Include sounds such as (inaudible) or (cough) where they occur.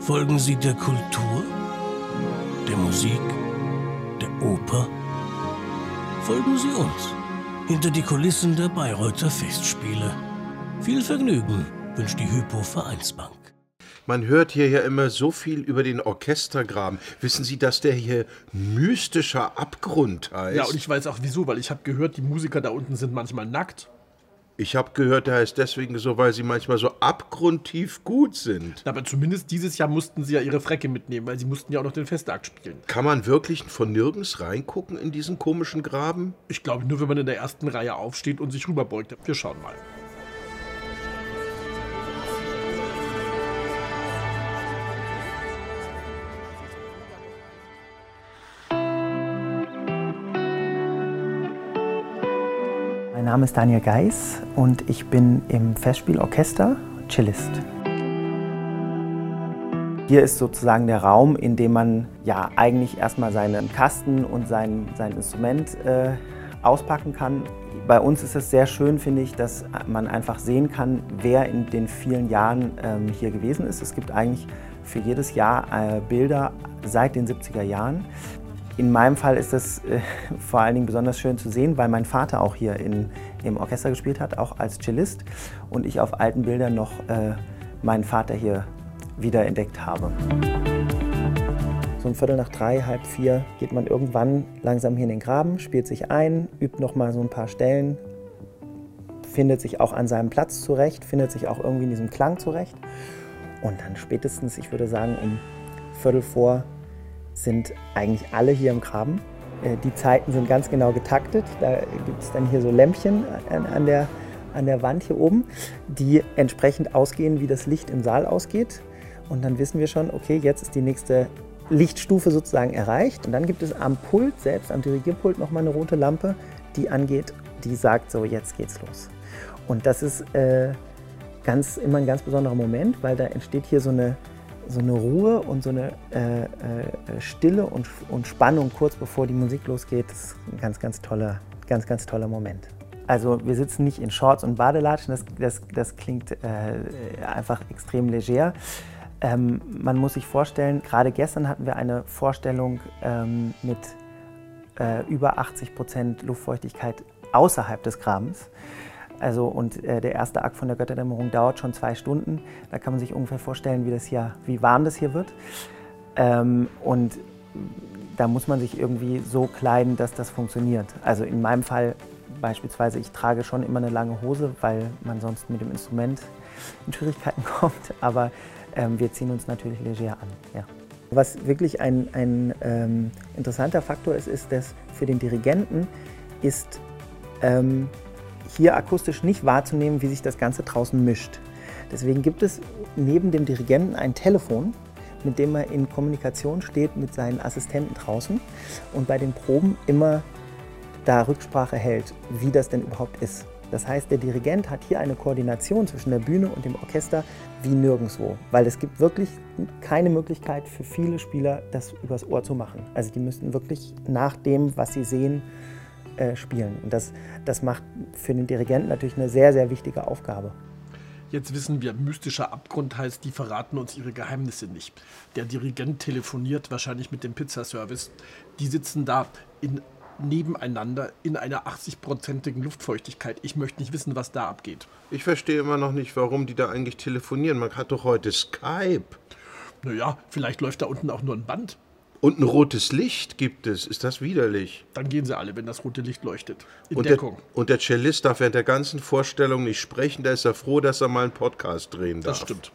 Folgen Sie der Kultur, der Musik, der Oper? Folgen Sie uns hinter die Kulissen der Bayreuther Festspiele. Viel Vergnügen wünscht die Hypo Vereinsbank. Man hört hier ja immer so viel über den Orchestergraben. Wissen Sie, dass der hier mystischer Abgrund heißt? Ja, und ich weiß auch wieso, weil ich habe gehört, die Musiker da unten sind manchmal nackt. Ich habe gehört, der heißt deswegen so, weil sie manchmal so abgrundtief gut sind. Aber zumindest dieses Jahr mussten sie ja ihre Frecke mitnehmen, weil sie mussten ja auch noch den Festakt spielen. Kann man wirklich von nirgends reingucken in diesen komischen Graben? Ich glaube nur, wenn man in der ersten Reihe aufsteht und sich rüberbeugt. Wir schauen mal. Name ist Daniel Geis und ich bin im Festspielorchester Cellist. Hier ist sozusagen der Raum, in dem man ja eigentlich erstmal seinen Kasten und sein, sein Instrument äh, auspacken kann. Bei uns ist es sehr schön, finde ich, dass man einfach sehen kann, wer in den vielen Jahren ähm, hier gewesen ist. Es gibt eigentlich für jedes Jahr äh, Bilder seit den 70er Jahren. In meinem Fall ist es äh, (laughs) vor allen Dingen besonders schön zu sehen, weil mein Vater auch hier in, im Orchester gespielt hat, auch als Cellist und ich auf alten Bildern noch äh, meinen Vater hier wieder entdeckt habe. So um Viertel nach drei, halb vier geht man irgendwann langsam hier in den Graben, spielt sich ein, übt noch mal so ein paar Stellen, findet sich auch an seinem Platz zurecht, findet sich auch irgendwie in diesem Klang zurecht. Und dann spätestens, ich würde sagen, um Viertel vor sind eigentlich alle hier im Graben. Äh, die Zeiten sind ganz genau getaktet. Da gibt es dann hier so Lämpchen an, der, an der Wand hier oben, die entsprechend ausgehen, wie das Licht im Saal ausgeht. Und dann wissen wir schon, okay, jetzt ist die nächste Lichtstufe sozusagen erreicht. Und dann gibt es am Pult selbst, am Dirigierpult, nochmal eine rote Lampe, die angeht, die sagt so, jetzt geht's los. Und das ist äh, ganz, immer ein ganz besonderer Moment, weil da entsteht hier so eine so eine Ruhe und so eine äh, äh, Stille und, und Spannung kurz bevor die Musik losgeht. Ist ein ganz, ganz toller, ganz, ganz toller Moment. Also wir sitzen nicht in Shorts und Badelatschen, das, das, das klingt äh, einfach extrem leger. Ähm, man muss sich vorstellen, gerade gestern hatten wir eine Vorstellung ähm, mit äh, über 80 Prozent Luftfeuchtigkeit außerhalb des Grabens. Also, und äh, der erste Akt von der Götterdämmerung dauert schon zwei Stunden. Da kann man sich ungefähr vorstellen, wie, das hier, wie warm das hier wird. Ähm, und da muss man sich irgendwie so kleiden, dass das funktioniert. Also in meinem Fall beispielsweise, ich trage schon immer eine lange Hose, weil man sonst mit dem Instrument in Schwierigkeiten (laughs) kommt. Aber ähm, wir ziehen uns natürlich leger an. Ja. Was wirklich ein, ein ähm, interessanter Faktor ist, ist, dass für den Dirigenten ist ähm, hier akustisch nicht wahrzunehmen, wie sich das Ganze draußen mischt. Deswegen gibt es neben dem Dirigenten ein Telefon, mit dem er in Kommunikation steht mit seinen Assistenten draußen und bei den Proben immer da Rücksprache hält, wie das denn überhaupt ist. Das heißt, der Dirigent hat hier eine Koordination zwischen der Bühne und dem Orchester wie nirgendwo, weil es gibt wirklich keine Möglichkeit für viele Spieler, das übers Ohr zu machen. Also die müssen wirklich nach dem, was sie sehen, äh, spielen. Und das, das macht für den Dirigenten natürlich eine sehr, sehr wichtige Aufgabe. Jetzt wissen wir, mystischer Abgrund heißt, die verraten uns ihre Geheimnisse nicht. Der Dirigent telefoniert wahrscheinlich mit dem Pizzaservice. Die sitzen da in, nebeneinander in einer 80-prozentigen Luftfeuchtigkeit. Ich möchte nicht wissen, was da abgeht. Ich verstehe immer noch nicht, warum die da eigentlich telefonieren. Man hat doch heute Skype. Naja, vielleicht läuft da unten auch nur ein Band. Und ein rotes Licht gibt es. Ist das widerlich? Dann gehen sie alle, wenn das rote Licht leuchtet. In und Deckung. Der, und der Cellist darf während der ganzen Vorstellung nicht sprechen. Da ist er froh, dass er mal einen Podcast drehen darf. Das stimmt.